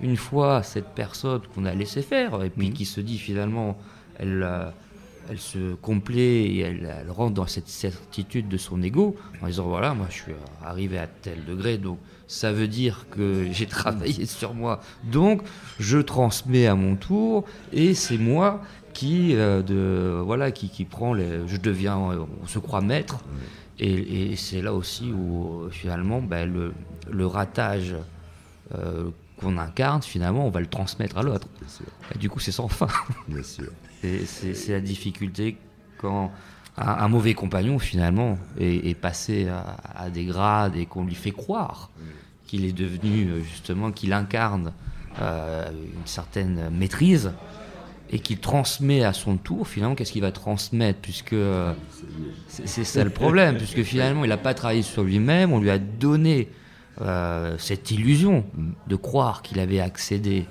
une fois cette personne qu'on a laissé faire et puis qui se dit finalement elle euh, elle se complaît et elle, elle, rentre dans cette certitude de son ego en disant voilà moi je suis arrivé à tel degré donc ça veut dire que j'ai travaillé sur moi. Donc, je transmets à mon tour, et c'est moi qui, euh, de, voilà, qui, qui prend les. Je deviens, on se croit maître. Et, c'est là aussi où, finalement, ben, le, le, ratage euh, qu'on incarne, finalement, on va le transmettre à l'autre. Du coup, c'est sans fin. Bien sûr. c'est la difficulté quand un, mauvais compagnon finalement est, passé à, des grades et qu'on lui fait croire qu'il est devenu euh, justement, qu'il incarne euh, une certaine maîtrise et qu'il transmet à son tour, finalement, qu'est-ce qu'il va transmettre Puisque euh, c'est ça le problème, puisque finalement, il n'a pas travaillé sur lui-même, on lui a donné cette illusion de croire qu'il avait accédé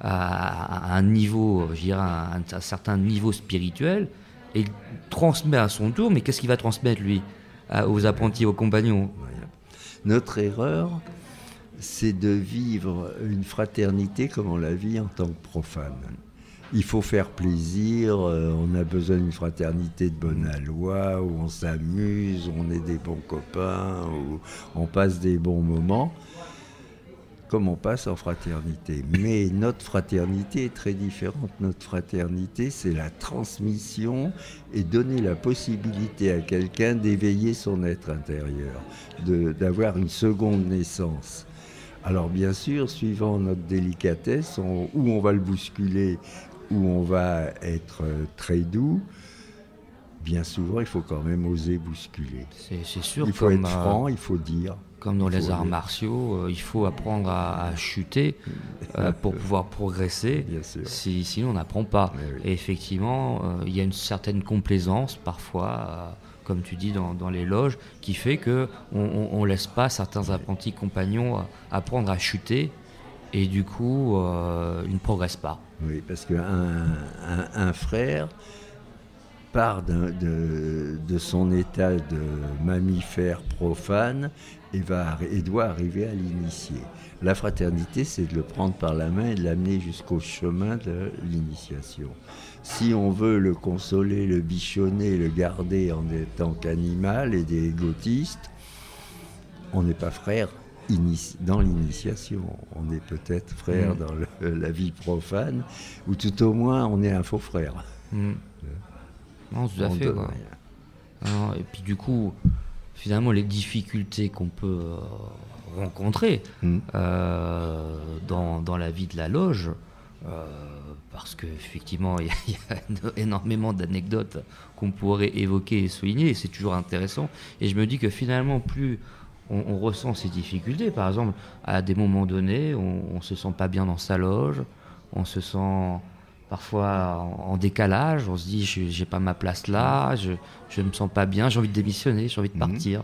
à, un niveau, je dirais, un certain niveau spirituel, il transmet à son tour, mais qu'est-ce qu'il va transmettre lui aux apprentis, aux compagnons? Notre erreur, c'est de vivre une fraternité comme on la vit en tant que profane. Il faut faire plaisir, euh, on a besoin d'une fraternité de bonne aloi, où on s'amuse, on est des bons copains, où on passe des bons moments comme on passe en fraternité. Mais notre fraternité est très différente. Notre fraternité, c'est la transmission et donner la possibilité à quelqu'un d'éveiller son être intérieur, d'avoir une seconde naissance. Alors bien sûr, suivant notre délicatesse, où on va le bousculer, où on va être très doux, bien souvent, il faut quand même oser bousculer. C'est sûr. Il faut être franc, il faut dire. Comme dans les arts martiaux, euh, il faut apprendre à, chuter euh, pour pouvoir progresser. Si, sinon, on n'apprend pas. Et effectivement, euh, il y a une certaine complaisance parfois, comme tu dis dans, les loges, qui fait que on, laisse pas certains apprentis compagnons apprendre à chuter et du coup, ils ne progressent pas. Oui, parce qu'un un frère part de, de, son état de mammifère profane et, va, et doit arriver à l'initier. La fraternité, c'est de le prendre par la main et de l'amener jusqu'au chemin de l'initiation. Si on veut le consoler, le bichonner, le garder en tant qu'animal et des égotistes, on n'est pas frère dans l'initiation. On est peut-être frère mmh. dans la vie profane, ou tout au moins on est un faux frère. Mmh. Non, tout à fait. et puis du coup, finalement, les difficultés qu'on peut euh, rencontrer mm. euh, dans, dans, la vie de la loge, euh, parce qu'effectivement, il y, a énormément d'anecdotes qu'on pourrait évoquer et souligner, et c'est toujours intéressant. Et je me dis que finalement, plus on, ressent ces difficultés, par exemple, à des moments donnés, on ne se sent pas bien dans sa loge, on se sent parfois en, décalage. On se dit, je j'ai pas ma place là, je ne me sens pas bien, j'ai envie de démissionner, j'ai envie de mhm. partir.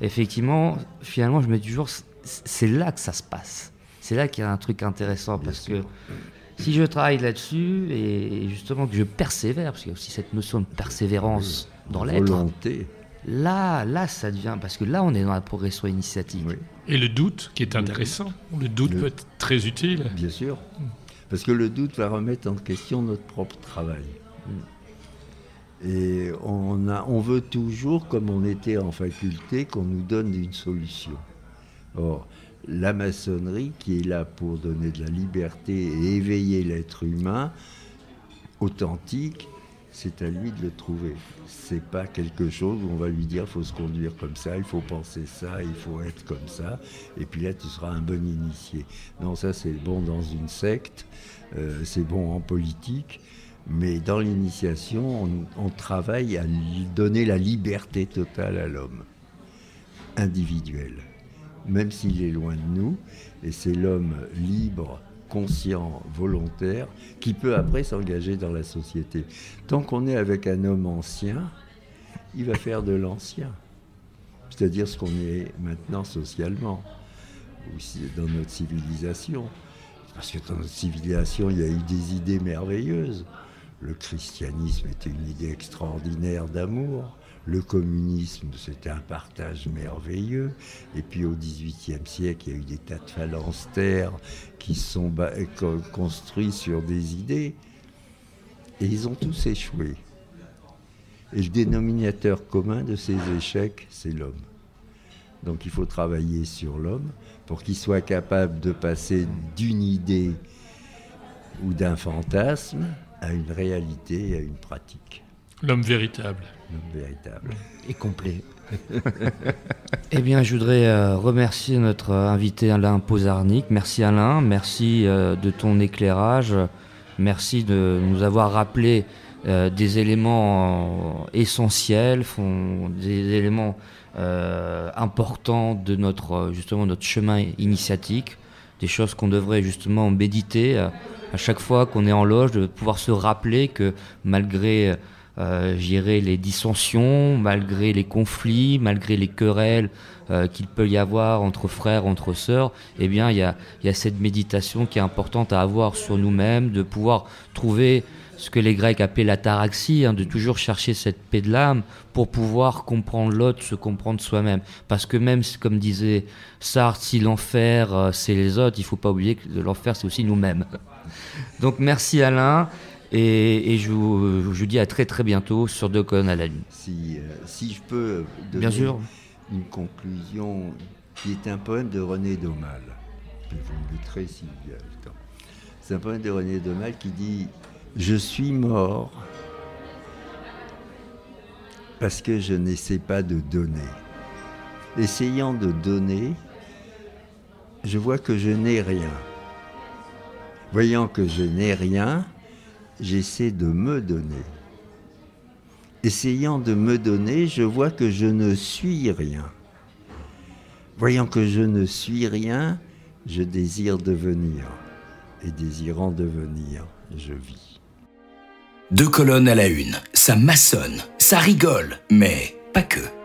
Effectivement, finalement, je me dis toujours, c'est là que ça se passe. C'est là qu'il y a un truc intéressant parce que si je travaille là-dessus et justement que je persévère, parce qu'il y a aussi cette notion de persévérance dans l'être. Volonté. Là, là, ça devient parce que là, on est dans la progression initiatique. Et le doute, qui est intéressant. Le doute peut être très utile. Bien sûr. Mm. Parce que le doute va remettre en question notre propre travail. Et on, a, on veut toujours, comme on était en faculté, qu'on nous donne une solution. Or, la maçonnerie, qui est là pour donner de la liberté et éveiller l'être humain authentique, c'est à lui de le trouver. C'est pas quelque chose où on va lui dire il faut se conduire comme ça, il faut penser ça, il faut être comme ça, et puis là tu seras un bon initié. Non, ça c'est bon dans une secte, euh, c'est bon en politique, mais dans l'initiation, on, on, travaille à donner la liberté totale à l'homme, individuel, même s'il est loin de nous, et c'est l'homme libre conscient, volontaire, qui peut après s'engager dans la société. Tant qu'on est avec un homme ancien, il va faire de l'ancien. C'est-à-dire ce qu'on est maintenant socialement, aussi dans notre civilisation. Parce que dans notre civilisation, il y a eu des idées merveilleuses. Le christianisme était une idée extraordinaire d'amour. Le communisme, c'était un partage merveilleux. Et puis au XVIIIe siècle, il y a eu des tas de phalanstères qui sont construits sur des idées. Et ils ont tous échoué. Et le dénominateur commun de ces échecs, c'est l'homme. Donc il faut travailler sur l'homme pour qu'il soit capable de passer d'une idée ou d'un fantasme à une réalité, à une pratique. L'homme véritable. Véritable. Et complet. eh bien, je voudrais euh, remercier notre invité Alain Pozarnik. Merci Alain, merci euh, de ton éclairage, merci de nous avoir rappelé euh, des éléments essentiels, des éléments importants de notre justement notre chemin initiatique, des choses qu'on devrait justement méditer à chaque fois qu'on est en loge, de pouvoir se rappeler que malgré euh, gérer les dissensions, malgré les conflits, malgré les querelles euh, qu'il peut y avoir entre frères, entre sœurs, eh bien, il y a, y a, cette méditation qui est importante à avoir sur nous-mêmes, de pouvoir trouver ce que les Grecs appelaient la taraxie, hein, de toujours chercher cette paix de l'âme pour pouvoir comprendre l'autre, se comprendre soi-même. Parce que même, comme disait Sartre, si l'enfer euh, c'est les autres, il faut pas oublier que l'enfer c'est aussi nous-mêmes. Donc merci Alain. Et, et je, vous, je, vous, dis à très très bientôt sur Deux à la lune. Si, euh, si je peux donner Bien sûr. une conclusion qui est un poème de René Daumal, vous me lutterez s'il y a le temps. C'est un poème de René Daumal qui dit Je suis mort parce que je n'essaie pas de donner. Essayant de donner, je vois que je n'ai rien. Voyant que je n'ai rien, j'essaie de me donner. Essayant de me donner, je vois que je ne suis rien. Voyant que je ne suis rien, je désire devenir. Et désirant devenir, je vis. Deux colonnes à la une, ça maçonne, ça rigole, mais pas que.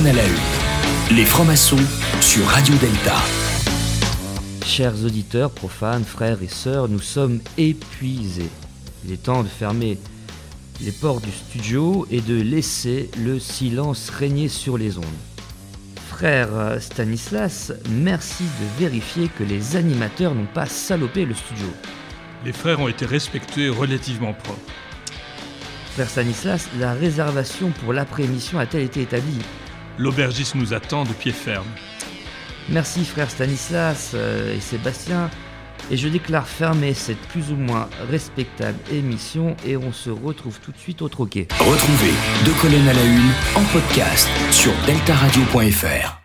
Colonnes à la une. Les francs-maçons sur Radio Delta. Chers auditeurs, profanes, frères et sœurs, nous sommes épuisés. Il est temps de fermer les portes du studio et de laisser le silence régner sur les ondes. Frère Stanislas, merci de vérifier que les animateurs n'ont pas salopé le studio. Les frères ont été respectueux et relativement propres. Frère Stanislas, la réservation pour l'après-émission a-t-elle été établie? L'aubergiste nous attend de pied ferme. Merci frère Stanislas euh, et Sébastien. Et je déclare fermer cette plus ou moins respectable émission et on se retrouve tout de suite au troquet. Retrouvez Deux colonnes à la une en podcast sur deltaradio.fr.